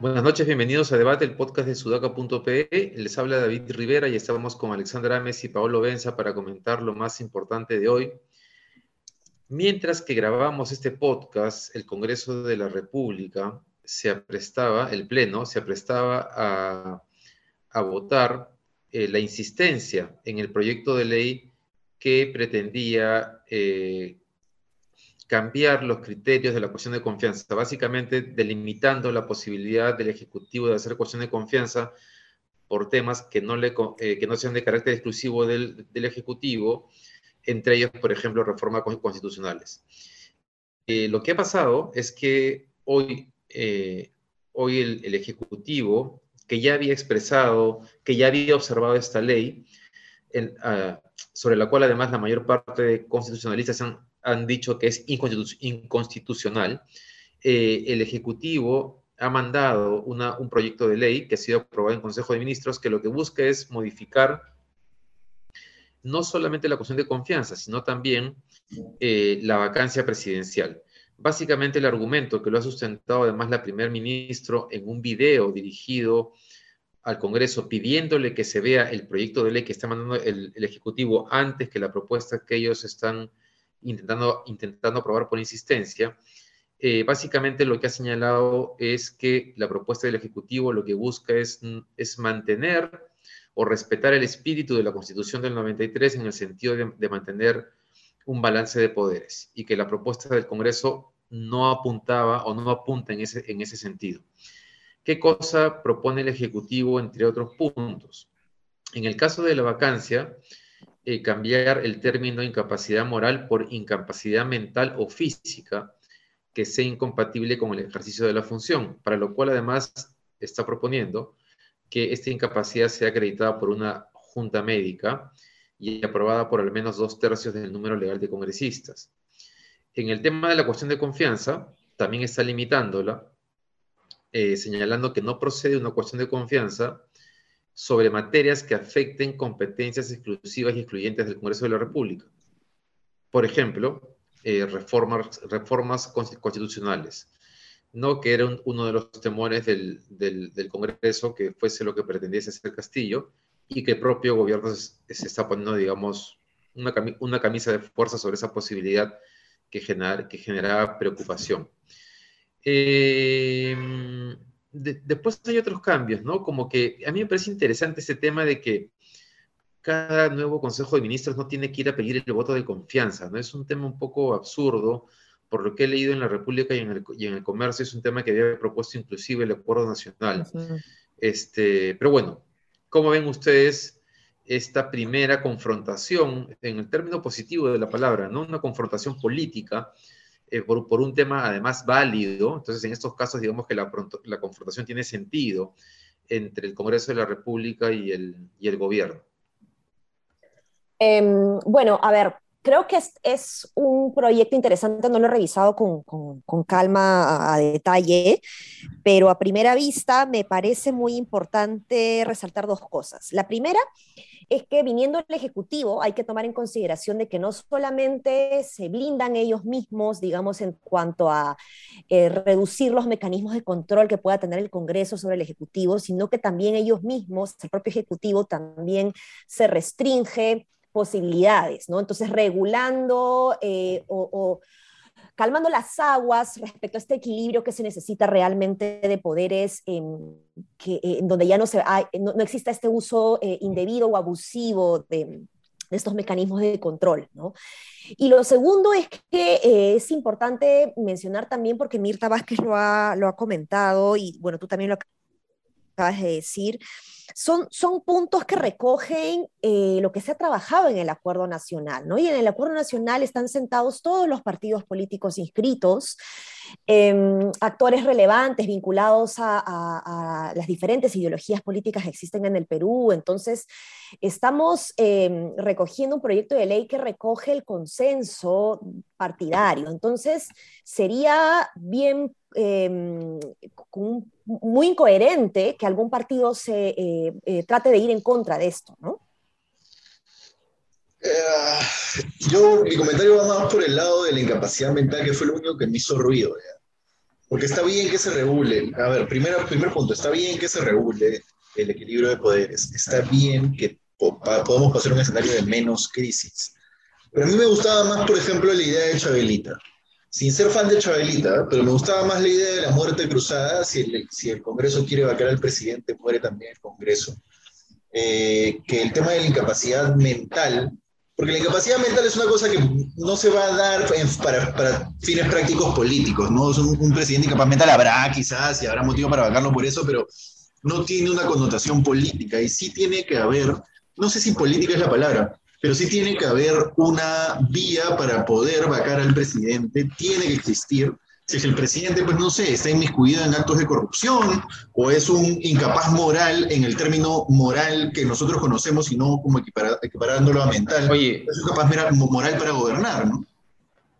Buenas noches, bienvenidos a Debate, el podcast de sudaca.pe. Les habla David Rivera y estamos con Alexandra Ames y Paolo Benza para comentar lo más importante de hoy. Mientras que grabamos este podcast, el Congreso de la República se aprestaba, el Pleno se aprestaba a, votar eh, la insistencia en el proyecto de ley que pretendía eh, cambiar los criterios de la cuestión de confianza, básicamente delimitando la posibilidad del Ejecutivo de hacer cuestión de confianza por temas que no, le, eh, que no sean de carácter exclusivo del, del, Ejecutivo, entre ellos, por ejemplo, reformas constitucionales. Lo que ha pasado es que hoy, hoy el, Ejecutivo, que ya había expresado, que ya había observado esta ley, uh, sobre la cual además la mayor parte de constitucionalistas han han dicho que es inconstitucional, eh, el Ejecutivo ha mandado un proyecto de ley que ha sido aprobado en Consejo de Ministros que lo que busca es modificar no solamente la cuestión de confianza, sino también eh, la vacancia presidencial. Básicamente el argumento que lo ha sustentado además la primer ministro en un video dirigido al Congreso pidiéndole que se vea el proyecto de ley que está mandando el, el Ejecutivo antes que la propuesta que ellos están intentando, intentando aprobar por insistencia, eh, básicamente lo que ha señalado es que la propuesta del Ejecutivo lo que busca es, es mantener o respetar el espíritu de la Constitución del 93 en el sentido de, de mantener un balance de poderes y que la propuesta del Congreso no apuntaba o no apunta en ese, en ese sentido. ¿Qué cosa propone el Ejecutivo, entre otros puntos? En el caso de la vacancia, eh, cambiar el término incapacidad moral por incapacidad mental o física que sea incompatible con el ejercicio de la función, para lo cual además está proponiendo que esta incapacidad sea acreditada por una junta médica y aprobada por al menos dos tercios del número legal de congresistas. En el tema de la cuestión de confianza, también está limitándola, eh, señalando que no procede una cuestión de confianza sobre materias que afecten competencias exclusivas y excluyentes del Congreso de la República. Por ejemplo, eh, reformas, constitucionales, ¿no? que era uno de los temores del, Congreso que fuese lo que pretendiese hacer Castillo y que el propio gobierno se, está poniendo, digamos, una, una, camisa de fuerza sobre esa posibilidad que, generar, que generaba preocupación. Eh, después hay otros cambios, ¿no? Como que a mí me parece interesante ese tema de que cada nuevo Consejo de Ministros no tiene que ir a pedir el voto de confianza, ¿no? Es un tema un poco absurdo, por lo que he leído en la República y en el, y en el Comercio, es un tema que había propuesto inclusive el Acuerdo Nacional. este, pero bueno, ¿cómo ven ustedes esta primera confrontación, en el término positivo de la palabra, ¿no? Una confrontación política eh, por, un tema además válido. Entonces, en estos casos, digamos que la, confrontación tiene sentido entre el Congreso de la República y el, gobierno. Eh, bueno, a ver, creo que es, un proyecto interesante, no lo he revisado con, con, calma a, a, detalle, pero a primera vista me parece muy importante resaltar dos cosas. La primera es que viniendo el Ejecutivo hay que tomar en consideración de que no solamente se blindan ellos mismos, digamos, en cuanto a eh, reducir los mecanismos de control que pueda tener el Congreso sobre el Ejecutivo, sino que también ellos mismos, el propio Ejecutivo, también se restringe posibilidades, ¿no? Entonces, regulando eh, o, o calmando las aguas respecto a este equilibrio que se necesita realmente de poderes en, que, en donde ya no, se, hay, no, no exista este uso eh, indebido o abusivo de, de, estos mecanismos de control. ¿no? Y lo segundo es que eh, es importante mencionar también, porque Mirta Vázquez lo ha, lo ha comentado y bueno, tú también lo acabas de decir, son, son puntos que recogen eh, lo que se ha trabajado en el acuerdo nacional, ¿no? Y en el acuerdo nacional están sentados todos los partidos políticos inscritos, eh, actores relevantes vinculados a, las diferentes ideologías políticas que existen en el Perú. Entonces, estamos eh, recogiendo un proyecto de ley que recoge el consenso partidario. Entonces, sería bien em, muy incoherente que algún partido se eh, eh, trate de ir en contra de esto, ¿no? yo, mi comentario va más por el lado de la incapacidad mental, que fue lo único que me hizo ruido. Porque está bien que se regule. A ver, primero, primer punto, está bien que se regule el equilibrio de poderes. Está bien que podamos pasar un escenario de menos crisis. Pero a mí me gustaba más, por ejemplo, la idea de Chabelita. Sin ser fan de Chabelita, pero me gustaba más la idea de la muerte cruzada. Si el, si el Congreso quiere vacar al presidente, muere también el Congreso. Eh, que el tema de la incapacidad mental, porque la incapacidad mental es una cosa que no se va a dar para, para, fines prácticos políticos, ¿no? Un, un, presidente incapaz mental habrá quizás y habrá motivo para vacarlo por eso, pero no tiene una connotación política y sí tiene que haber, no sé si política es la palabra, pero sí tiene que haber una vía para poder vacar al presidente, tiene que existir. Si es el presidente, pues no sé, está inmiscuido en actos de corrupción o es un incapaz moral en el término moral que nosotros conocemos y no como equiparándolo a mental. Oye, es un incapaz moral para gobernar, ¿no?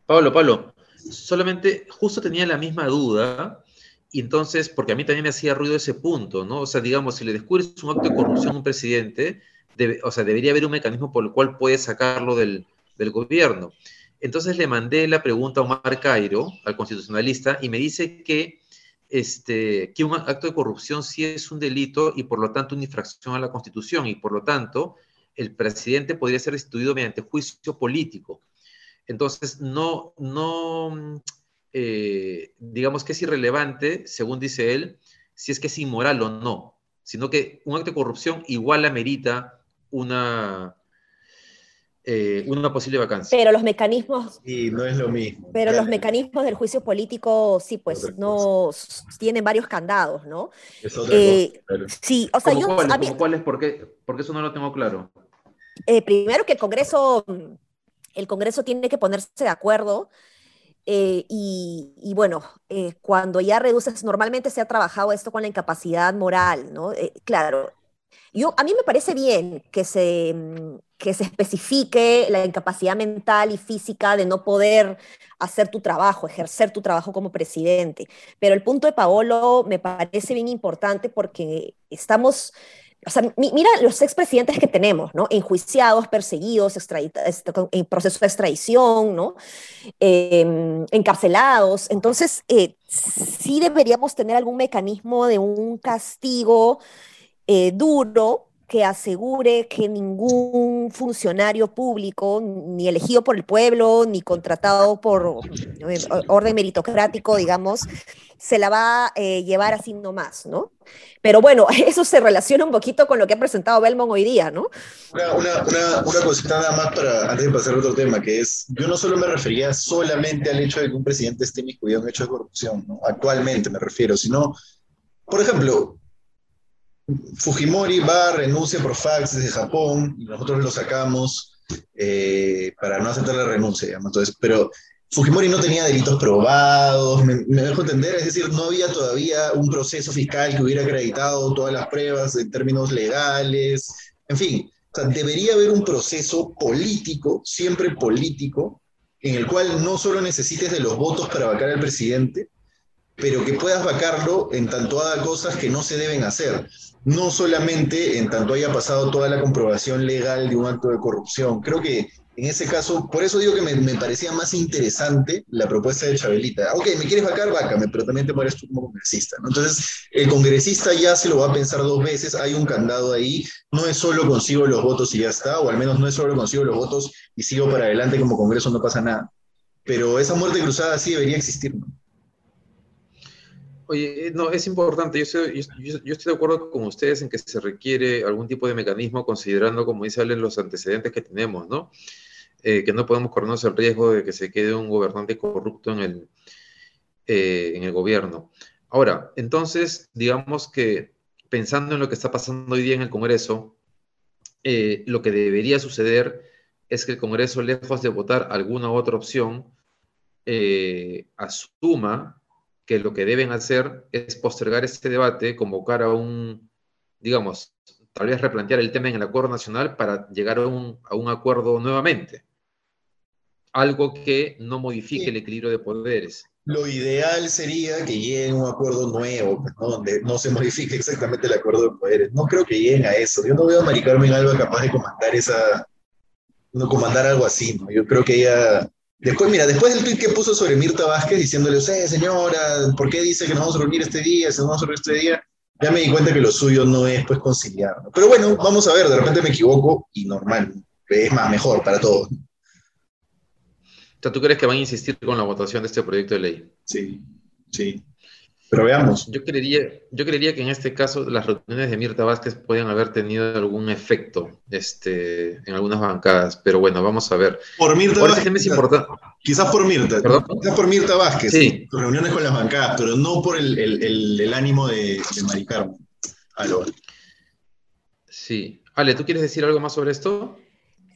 Pablo, Pablo, solamente justo tenía la misma duda y entonces, porque a mí también me hacía ruido ese punto, ¿no? O sea, digamos, si le descubres un acto de corrupción a un presidente, o sea, debería haber un mecanismo por el cual puede sacarlo del, del, gobierno. Entonces le mandé la pregunta a Omar Cairo, al constitucionalista, y me dice que, este, que un acto de corrupción sí es un delito y por lo tanto una infracción a la Constitución, y por lo tanto el presidente podría ser destituido mediante juicio político. Entonces, no, no eh, digamos que es irrelevante, según dice él, si es que es inmoral o no, sino que un acto de corrupción igual amerita una, eh, una posible vacancia. Pero los mecanismos... Y no es lo mismo. Pero los mecanismos del juicio político, sí, pues no tienen varios candados, ¿no? Es otra eh, Sí, o sea, yo... Cuáles, ¿Por qué? Porque eso no lo tengo claro. Eh, primero que el Congreso, el Congreso tiene que ponerse de acuerdo y, y, bueno, cuando ya reduces, normalmente se ha trabajado esto con la incapacidad moral, ¿no? claro, yo, a mí me parece bien que se, mm, que se especifique la incapacidad mental y física de no poder hacer tu trabajo, ejercer tu trabajo como presidente. Pero el punto de Paolo me parece bien importante porque estamos, o sea, mira los expresidentes que tenemos, ¿no? Enjuiciados, perseguidos, en proceso de extradición, ¿no? Em, encarcelados. Entonces, eh, sí deberíamos tener algún mecanismo de un castigo eh, duro que asegure que ningún funcionario público, ni elegido por el pueblo, ni contratado por eh, orden meritocrático, digamos, se la va a eh, llevar así nomás, ¿no? Pero bueno, eso se relaciona un poquito con lo que ha presentado Belmont hoy día, ¿no? Una, una, una, cosita nada más para, antes de pasar a otro tema, que es, yo no solo me refería solamente al hecho de que un presidente esté inmiscuido en hecho de corrupción, ¿no? actualmente me refiero, sino, por ejemplo, Fujimori va, renuncia por fax desde Japón, y nosotros lo sacamos eh, para no aceptar la renuncia. Entonces, pero Fujimori no tenía delitos probados, me, dejo entender, es decir, no había todavía un proceso fiscal que hubiera acreditado todas las pruebas en términos legales, en fin, debería haber un proceso político, siempre político, en el cual no solo necesites de los votos para vacar al presidente, pero que puedas vacarlo en tanto haga cosas que no se deben hacer no solamente en tanto haya pasado toda la comprobación legal de un acto de corrupción. Creo que en ese caso, por eso digo que me, parecía más interesante la propuesta de Chabelita. Ok, me quieres vacar, vácame, pero también te mueres tú como congresista. Entonces, el congresista ya se lo va a pensar dos veces, hay un candado ahí, no es solo consigo los votos y ya está, o al menos no es solo consigo los votos y sigo para adelante como Congreso, no pasa nada. Pero esa muerte cruzada sí debería existir, ¿no? Oye, eh, no, es importante. Yo estoy, yo, estoy, de acuerdo con ustedes en que se requiere algún tipo de mecanismo considerando, como dice Allen, los antecedentes que tenemos, ¿no? Eh, que no podemos corrernos el riesgo de que se quede un gobernante corrupto en el, eh, en el gobierno. Ahora, entonces, digamos que pensando en lo que está pasando hoy día en el Congreso, lo que debería suceder es que el Congreso, lejos de votar alguna otra opción, asuma que lo que deben hacer es postergar este debate, convocar a un, digamos, tal vez replantear el tema en el acuerdo nacional para llegar a un, a un acuerdo nuevamente. Algo que no modifique el equilibrio de poderes. lo ideal sería que lleguen a un acuerdo nuevo, pues, ¿no? donde no se modifique exactamente el acuerdo de poderes. No creo que lleguen a eso. Yo no veo a Mari Carmen Alba capaz de comandar esa, no comandar algo así, ¿no? Yo creo que ella, después, mira, después del tweet que puso sobre Mirta Vázquez diciéndole, eh, señora, ¿por qué dice que nos vamos a reunir este día? Si nos vamos a reunir este día, ya me di cuenta que lo suyo no es pues conciliar. Pero bueno, vamos a ver, de repente me equivoco y normal, es más, mejor para todos. O sea, ¿tú crees que van a insistir con la votación de este proyecto de ley? Sí, sí. Pero veamos. Yo creería, yo creería que en este caso las reuniones de Mirta Vázquez pueden haber tenido algún efecto este, en algunas bancadas, pero bueno, vamos a ver. Por Mirta Vázquez. Quizás, por Mirta. Quizás por Mirta Vázquez. Sí. Reuniones con las bancadas, pero no por el, el, el, ánimo de, de Mari Carmen. Sí. Ale, ¿tú quieres decir algo más sobre esto?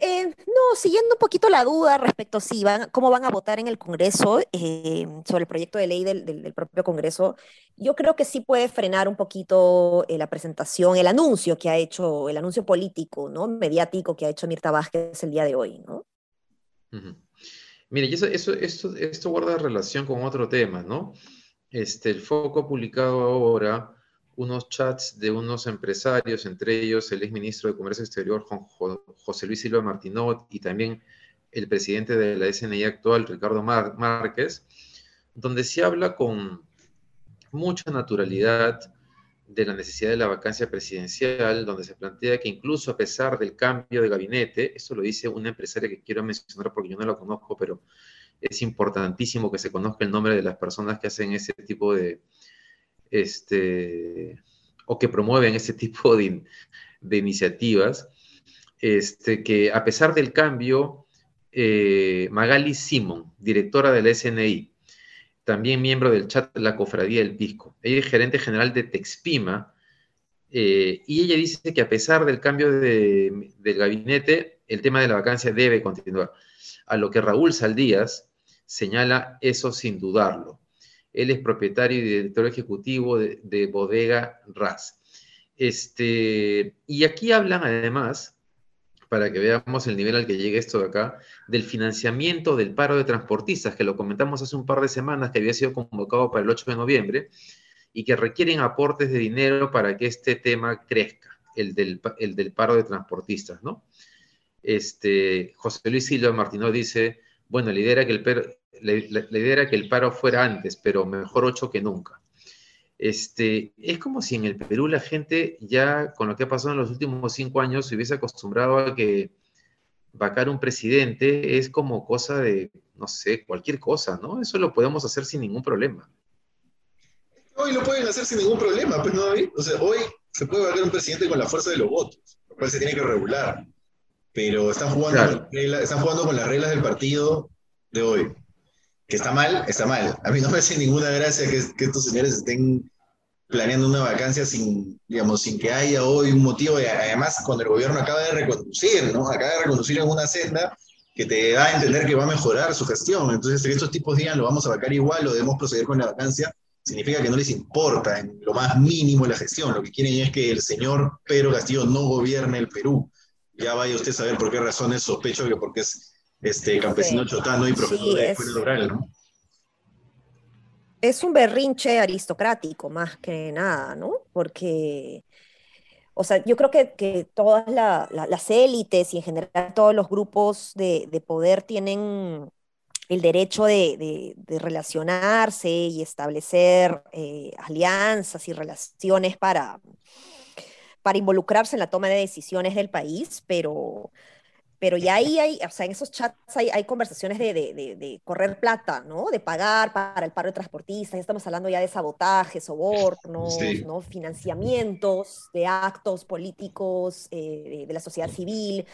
Eh, siguiendo un poquito la duda respecto a si van, cómo van a votar en el Congreso eh, sobre el proyecto de ley del, propio Congreso, yo creo que sí puede frenar un poquito eh, la presentación, el anuncio que ha hecho, el anuncio político, ¿no? mediático que ha hecho Mirta Vázquez el día de hoy. ¿no? Mire, eso, esto guarda relación con otro tema, ¿no? Este, el foco publicado ahora unos chats de unos empresarios, entre ellos el exministro de Comercio Exterior, José Luis Silva Martinot, y también el presidente de la SNI actual, Ricardo Márquez, donde se habla con mucha naturalidad de la necesidad de la vacancia presidencial, donde se plantea que incluso a pesar del cambio de gabinete, eso lo dice una empresaria que quiero mencionar porque yo no la conozco, pero es importantísimo que se conozca el nombre de las personas que hacen ese tipo de, este, o que promueven ese tipo de, iniciativas, este, que a pesar del cambio, eh, Magali Simon, directora de la SNI, también miembro del chat de la Cofradía del Pisco, ella es gerente general de Texpima, eh, y ella dice que a pesar del cambio del gabinete, el tema de la vacancia debe continuar. A lo que Raúl Saldías señala eso sin dudarlo. Él es propietario y director ejecutivo de, Bodega RAS. Este, y aquí hablan además, para que veamos el nivel al que llega esto de acá, del financiamiento del paro de transportistas, que lo comentamos hace un par de semanas, que había sido convocado para el 8 de noviembre, y que requieren aportes de dinero para que este tema crezca, el del, el del paro de transportistas, ¿no? Este, José Luis Silva Martínez dice, bueno, lidera que el, la, idea era que el paro fuera antes, pero mejor ocho que nunca. Este, es como si en el Perú la gente ya con lo que ha pasado en los últimos cinco años se hubiese acostumbrado a que vacar un presidente es como cosa de, no sé, cualquier cosa, ¿no? Eso lo podemos hacer sin ningún problema. Hoy lo pueden hacer sin ningún problema, pues no, O sea, hoy se puede vacar un presidente con la fuerza de los votos, lo cual se tiene que regular. Pero están jugando, están jugando con las reglas del partido de hoy está mal, está mal. A mí no me hace ninguna gracia que, estos señores estén planeando una vacancia sin, digamos, sin que haya hoy un motivo. además, cuando el gobierno acaba de reconducir, ¿no? Acaba de reconducir en una senda que te da a entender que va a mejorar su gestión. Entonces, que estos tipos digan, lo vamos a vacar igual o debemos proceder con la vacancia, significa que no les importa en lo más mínimo la gestión. Lo que quieren es que el señor Pedro Castillo no gobierne el Perú. Ya vaya usted a saber por qué razones sospecho que porque es este campesino chotano y profesor de escuela ¿no? Es un berrinche aristocrático más que nada, ¿no? Porque, o sea, yo creo que, todas las élites y en general todos los grupos de, poder tienen el derecho de, relacionarse y establecer eh, alianzas y relaciones para, para involucrarse en la toma de decisiones del país, pero pero ya ahí hay, o sea, en esos chats hay, hay conversaciones de, de, de, correr plata, ¿no? De pagar para el paro de transportistas, ya estamos hablando ya de sabotaje, sobornos, ¿no? Financiamientos de actos políticos eh, de, la sociedad civil.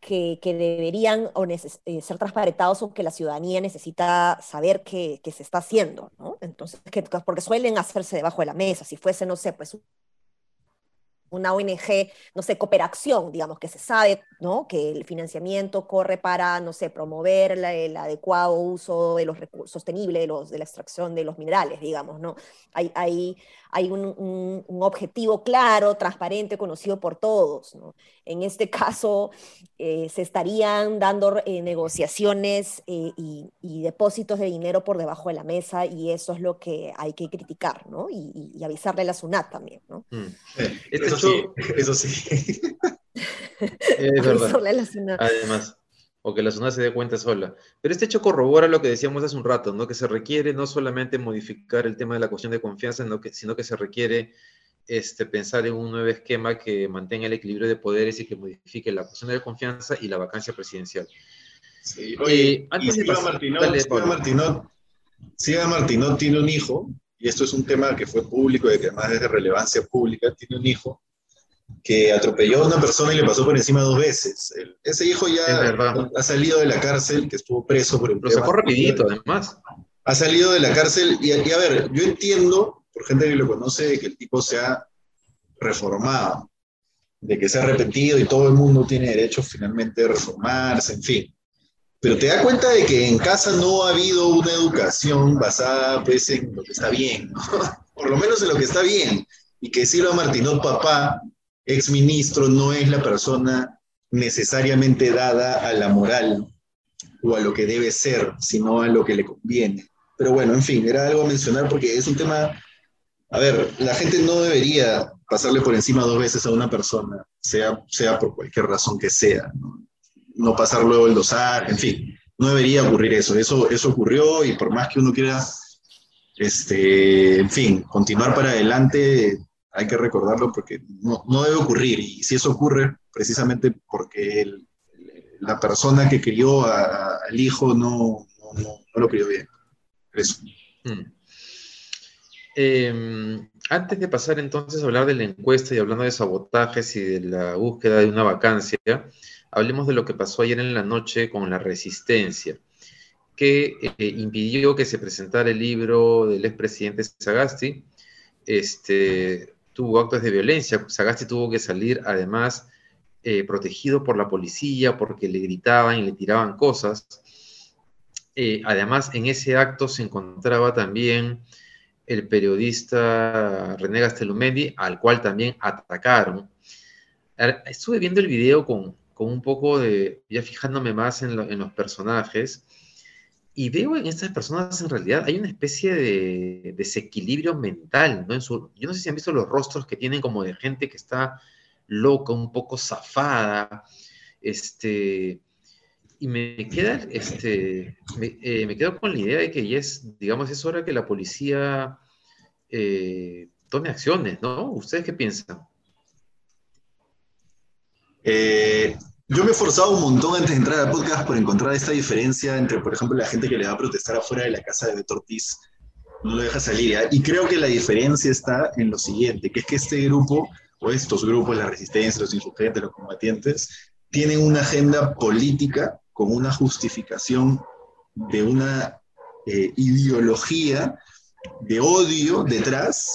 Que, que, deberían o eh, ser transparentados o que la ciudadanía necesita saber que, que se está haciendo, ¿no? Entonces, que, porque suelen hacerse debajo de la mesa, si fuese, no sé, pues una ONG, no sé, cooperación, digamos, que se sabe, ¿no? Que el financiamiento corre para, no sé, promover el adecuado uso de los recursos, sostenible de, los, de la extracción de los minerales, digamos, ¿no? Hay, hay, hay un, objetivo claro, transparente, conocido por todos, ¿no? En este caso, eh, se estarían dando eh, negociaciones eh, y, depósitos de dinero por debajo de la mesa y eso es lo que hay que criticar, ¿no? Y, avisarle a la SUNAT también, ¿no? Mm. Este eso sí, Es verdad. Además, o que la zona se dé cuenta sola. Pero este hecho corrobora lo que decíamos hace un rato, ¿no? Que se requiere no solamente modificar el tema de la cuestión de confianza, sino que, sino que se requiere este, pensar en un nuevo esquema que mantenga el equilibrio de poderes y que modifique la cuestión de confianza y la vacancia presidencial. Sí, oye, eh, antes de Martinot, Martinot tiene un hijo, y esto es un tema que fue público y que además es de relevancia pública, tiene un hijo que atropelló a una persona y le pasó por encima dos veces. ese hijo ya ha salido de la cárcel, que estuvo preso por el Lo sacó rapidito, además. Ha salido de la cárcel y, a ver, yo entiendo, por gente que lo conoce, que el tipo se ha reformado, de que se ha arrepentido y todo el mundo tiene derecho finalmente a reformarse, en fin. Pero te das cuenta de que en casa no ha habido una educación basada pues, en lo que está bien, por lo menos en lo que está bien. Y que Silva Martinó, papá, exministro, no es la persona necesariamente dada a la moral o a lo que debe ser, sino a lo que le conviene. Pero bueno, en fin, era algo a mencionar porque es un tema, a ver, la gente no debería pasarle por encima dos veces a una persona, sea, sea por cualquier razón que sea. ¿no? no pasar luego el dosar, en fin, no debería ocurrir eso. Eso, eso ocurrió y por más que uno quiera, este, en fin, continuar para adelante, hay que recordarlo porque no, debe ocurrir. Y si eso ocurre, precisamente porque la persona que crió al hijo no, no, lo crió bien. Eso. Hmm. Em, antes de pasar entonces a hablar de la encuesta y hablando de sabotajes y de la búsqueda de una vacancia, hablemos de lo que pasó ayer en la noche con la resistencia, que eh, impidió que se presentara el libro del expresidente Sagasti. Este, tuvo actos de violencia. Sagasti tuvo que salir, además, eh, protegido por la policía porque le gritaban y le tiraban cosas. Eh, además, en ese acto se encontraba también el periodista René Gastelumendi, al cual también atacaron. Estuve viendo el video con, con un poco de, ya fijándome más en, los personajes, y veo en estas personas en realidad hay una especie de desequilibrio mental, ¿no? yo no sé si han visto los rostros que tienen como de gente que está loca, un poco zafada, este, y me queda, este, me, eh, quedo con la idea de que ya es, digamos, es hora que la policía eh, tome acciones, ¿no? ¿Ustedes qué piensan? Eh, yo me he esforzado un montón antes de entrar al podcast por encontrar esta diferencia entre, por ejemplo, la gente que le va a protestar afuera de la casa de Beto Ortiz, no lo deja salir. Y creo que la diferencia está en lo siguiente, que es que este grupo, o estos grupos, la resistencia, los insurgentes, los combatientes, tienen una agenda política con una justificación de una eh, ideología de odio detrás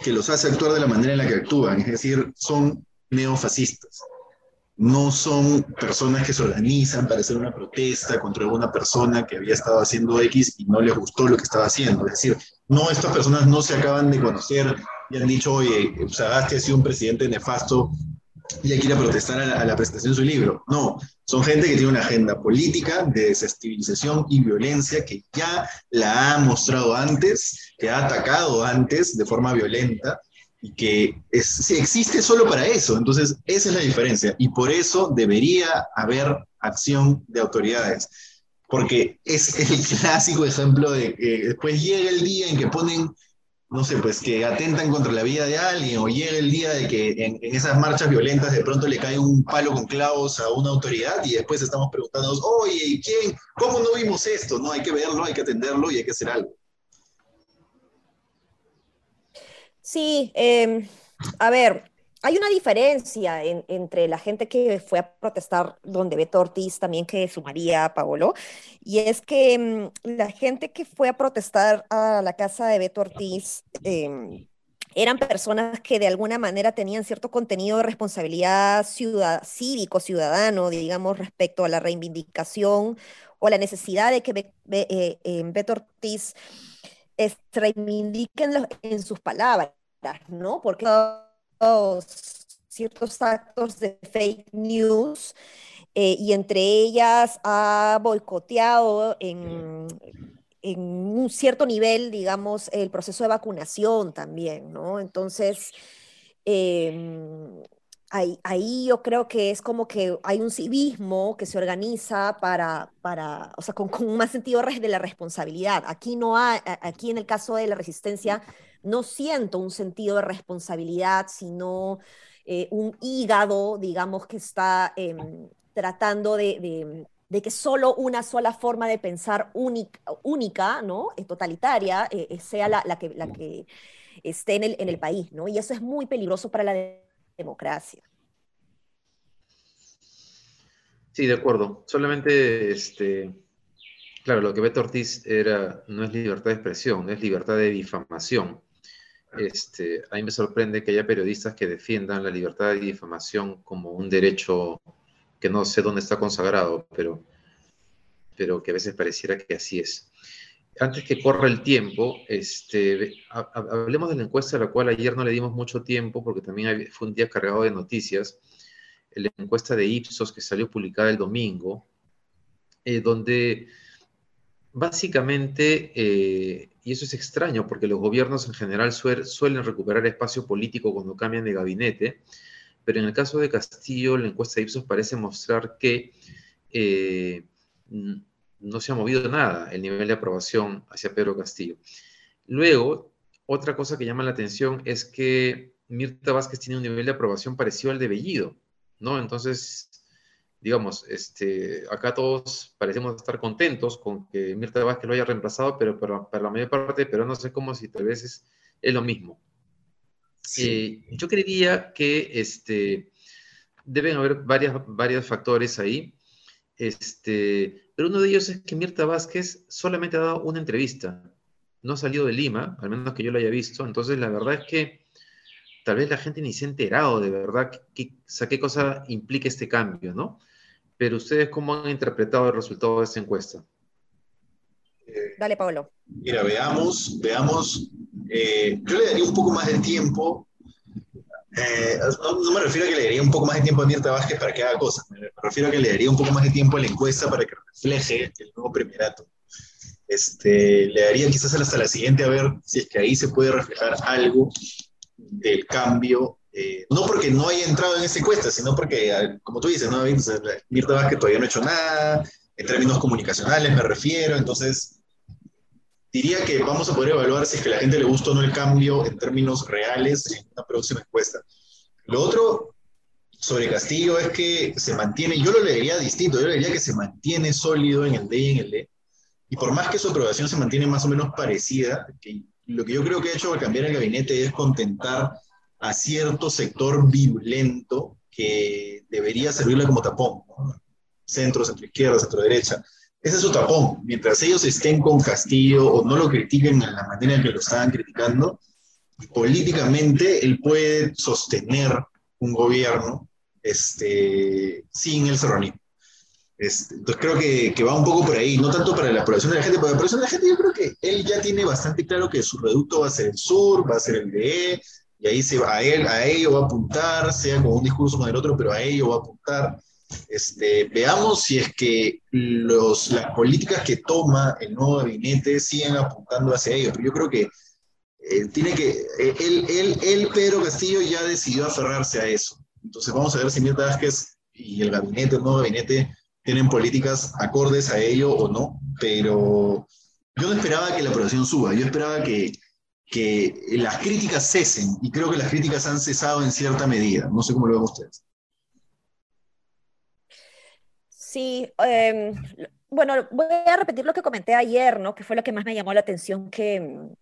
que los hace actuar de la manera en la que actúan, es decir, son neofascistas no son personas que se organizan para hacer una protesta contra una persona que había estado haciendo X y no les gustó lo que estaba haciendo. Es decir, no, estas personas no se acaban de conocer y han dicho, oye, Sagasti ha sido un presidente nefasto y hay que ir a protestar a la, presentación de su libro. No, son gente que tiene una agenda política de desestabilización y violencia que ya la ha mostrado antes, que ha atacado antes de forma violenta y que es, existe solo para eso. Entonces, esa es la diferencia. Y por eso debería haber acción de autoridades. Porque es el clásico ejemplo de que después llega el día en que ponen, no sé, pues que atentan contra la vida de alguien, o llega el día de que en, en esas marchas violentas de pronto le cae un palo con clavos a una autoridad y después estamos preguntándonos, oye, ¿quién? ¿Cómo no vimos esto? No, hay que verlo, hay que atenderlo y hay que hacer algo. Sí, em, a ver, hay una diferencia entre la gente que fue a protestar donde Beto Ortiz, también que sumaría a Paolo, y es que em, la gente que fue a protestar a la casa de Beto Ortiz em, eran personas que de alguna manera tenían cierto contenido de responsabilidad cívico, ciudadano, digamos, respecto a la reivindicación o la necesidad de que eh, Beto Ortiz reivindiquen en sus palabras, ¿no? Porque ciertos actos de fake news eh, y entre ellas ha boicoteado en, en, un cierto nivel, digamos, el proceso de vacunación también, ¿no? Entonces, em, ahí, yo creo que es como que hay un civismo que se organiza para, para o sea, con, con más sentido de la responsabilidad. Aquí no hay, aquí en el caso de la resistencia, no siento un sentido de responsabilidad, sino eh, un hígado, digamos, que está em, tratando de, que solo una sola forma de pensar única, única ¿no? totalitaria, eh, sea la, que, la que esté en el, en el país, ¿no? Y eso es muy peligroso para la. Sí, de acuerdo. Solamente, este, claro, lo que Beto Ortiz era, no es libertad de expresión, es libertad de difamación. Este, a mí me sorprende que haya periodistas que defiendan la libertad de difamación como un derecho que no sé dónde está consagrado, pero, pero que a veces pareciera que así es. Antes que corra el tiempo, este, hablemos de la encuesta a la cual ayer no le dimos mucho tiempo porque también fue un día cargado de noticias, la encuesta de Ipsos que salió publicada el domingo, eh, donde básicamente, eh, y eso es extraño porque los gobiernos en general suelen recuperar espacio político cuando cambian de gabinete, pero en el caso de Castillo, la encuesta de Ipsos parece mostrar que eh, no se ha movido nada el nivel de aprobación hacia Pedro Castillo. Luego, otra cosa que llama la atención es que Mirta Vázquez tiene un nivel de aprobación parecido al de Bellido, ¿no? Entonces, digamos, este, acá todos parecemos estar contentos con que Mirta Vázquez lo haya reemplazado, pero para, la mayor parte, pero no sé cómo si tal vez es, es lo mismo. Eh, yo creería que este, deben haber varias, varios factores ahí, este, pero uno de ellos es que Mirta Vázquez solamente ha dado una entrevista, no ha salido de Lima, al menos que yo lo haya visto, entonces la verdad es que tal vez la gente ni se ha enterado de verdad qué, qué cosa implica este cambio, ¿no? Pero ustedes, ¿cómo han interpretado el resultado de esta encuesta? Dale, Pablo. Mira, veamos, veamos eh, yo le daría un poco más de tiempo. Eh, no, me refiero a que le daría un poco más de tiempo a Mirta Vázquez para que haga cosas, me refiero a que le daría un poco más de tiempo a la encuesta para que refleje el nuevo primerato. Este, le daría quizás hasta la siguiente a ver si es que ahí se puede reflejar algo del cambio, eh, no porque no haya entrado en esa encuesta, sino porque, como tú dices, ¿no? Mirta Vázquez todavía no ha hecho nada, en términos comunicacionales me refiero, entonces diría que vamos a poder evaluar si es que a la gente le gustó o no el cambio en términos reales en una próxima encuesta. Lo otro sobre Castillo es que se mantiene, yo lo leería distinto, yo le diría que se mantiene sólido en el D y en el D, y por más que su aprobación se mantiene más o menos parecida, que lo que yo creo que ha hecho al cambiar el gabinete es contentar a cierto sector virulento que debería servirle como tapón, centro, centro izquierda, centro derecha, ese es su tapón. Mientras ellos estén con Castillo o no lo critiquen en la manera en que lo estaban criticando, políticamente él puede sostener un gobierno este, sin el serronismo. Este, entonces creo que, va un poco por ahí, no tanto para la población de la gente, para la población de la gente yo creo que él ya tiene bastante claro que su reducto va a ser el sur, va a ser el DE, y ahí se va, a, él, a ello va a apuntar, sea con un discurso con el otro, pero a ello va a apuntar. Este, veamos si es que las políticas que toma el nuevo gabinete siguen apuntando hacia ello. Pero yo creo que eh, tiene que, eh, él, él, él, Pedro Castillo, ya decidió aferrarse a eso. Entonces vamos a ver si Mirta Vázquez y el gabinete, el nuevo gabinete, tienen políticas acordes a ello o no. Pero yo no esperaba que la aprobación suba, yo esperaba que, que las críticas cesen, y creo que las críticas han cesado en cierta medida. No sé cómo lo ven ustedes. Sí, em, bueno, voy a repetir lo que comenté ayer, ¿no? Que fue lo que más me llamó la atención, que mm,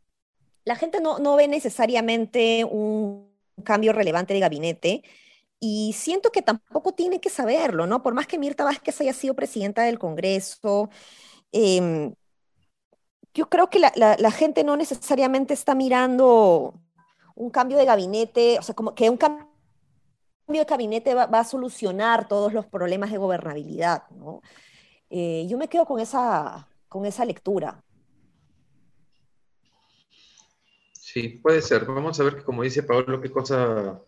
la gente no, no ve necesariamente un cambio relevante de gabinete y siento que tampoco tiene que saberlo, ¿no? Por más que Mirta Vázquez haya sido presidenta del Congreso, em, yo creo que la, la, gente no necesariamente está mirando un cambio de gabinete, o sea, como que un cambio de gabinete va, a solucionar todos los problemas de gobernabilidad, ¿no? Eh, yo me quedo con esa, con esa lectura. Sí, puede ser. Vamos a ver, como dice Pablo, qué cosa,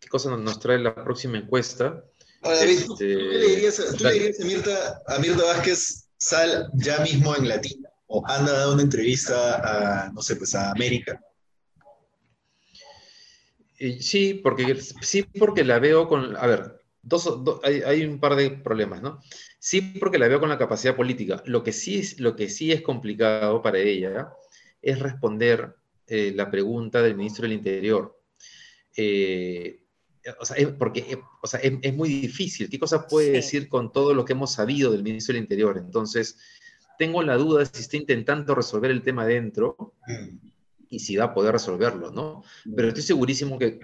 qué cosa nos trae la próxima encuesta. David, ¿tú, este, le dirías, a, Mirta, Vázquez, sal ya mismo en Latina? ¿O anda a dar una entrevista a, no sé, pues a América? Sí, porque, sí, porque la veo con, a ver, dos, hay, un par de problemas, ¿no? Sí, porque la veo con la capacidad política. Lo que sí, lo que sí es complicado para ella es responder eh, la pregunta del ministro del Interior. Eh, o sea, es, porque eh, o sea, es, muy difícil. ¿Qué cosa puede decir con todo lo que hemos sabido del ministro del Interior? Entonces, tengo la duda de si está intentando resolver el tema dentro y si va a poder resolverlo, ¿no? Pero estoy segurísimo que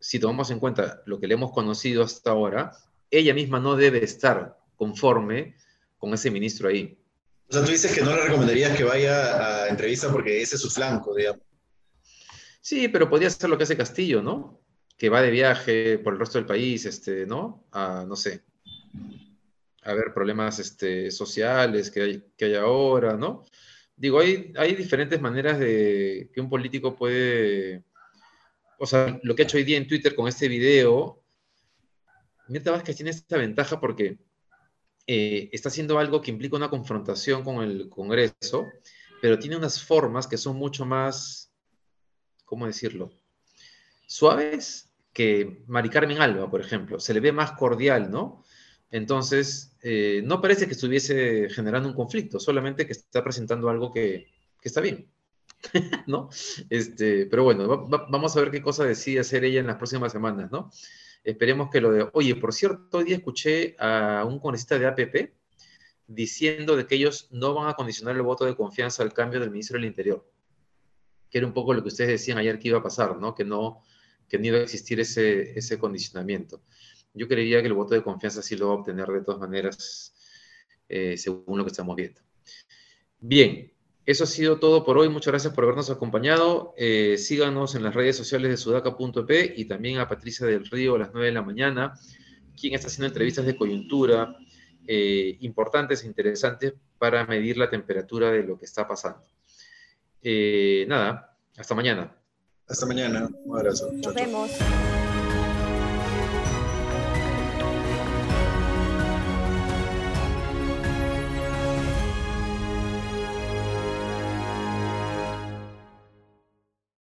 si tomamos en cuenta lo que le hemos conocido hasta ahora, ella misma no debe estar conforme con ese ministro ahí. O sea, tú dices que no le recomendarías que vaya a entrevista porque ese es su flanco, digamos. Sí, pero podría ser lo que hace Castillo, ¿no? Que va de viaje por el resto del país, este, ¿no? A, no sé, a ver problemas este, sociales que hay, que hay ahora, ¿no? Digo, hay, diferentes maneras de que un político puede, o sea, lo que ha hecho hoy día en Twitter con este video, Mirta Vázquez tiene esta ventaja porque eh, está haciendo algo que implica una confrontación con el Congreso, pero tiene unas formas que son mucho más, ¿cómo decirlo? Suaves que Mari Carmen Alba, por ejemplo. Se le ve más cordial, ¿no? Entonces, eh, no parece que estuviese generando un conflicto, solamente que está presentando algo que, está bien. ¿No? Este, pero bueno, vamos a ver qué cosa decide hacer ella en las próximas semanas, ¿no? Esperemos que lo de... Oye, por cierto, hoy día escuché a un congresista de APP diciendo de que ellos no van a condicionar el voto de confianza al cambio del ministro del Interior, que era un poco lo que ustedes decían ayer que iba a pasar, ¿no? Que no, que no iba a existir ese condicionamiento. Yo creería que el voto de confianza sí lo va a obtener de todas maneras, eh, según lo que estamos viendo. Bien, eso ha sido todo por hoy. Muchas gracias por habernos acompañado. Eh, síganos en las redes sociales de sudaca.p y también a Patricia del Río a las 9 de la mañana, quien está haciendo entrevistas de coyuntura eh, importantes e interesantes para medir la temperatura de lo que está pasando. nada, hasta mañana. Hasta mañana. Un abrazo. Nos vemos.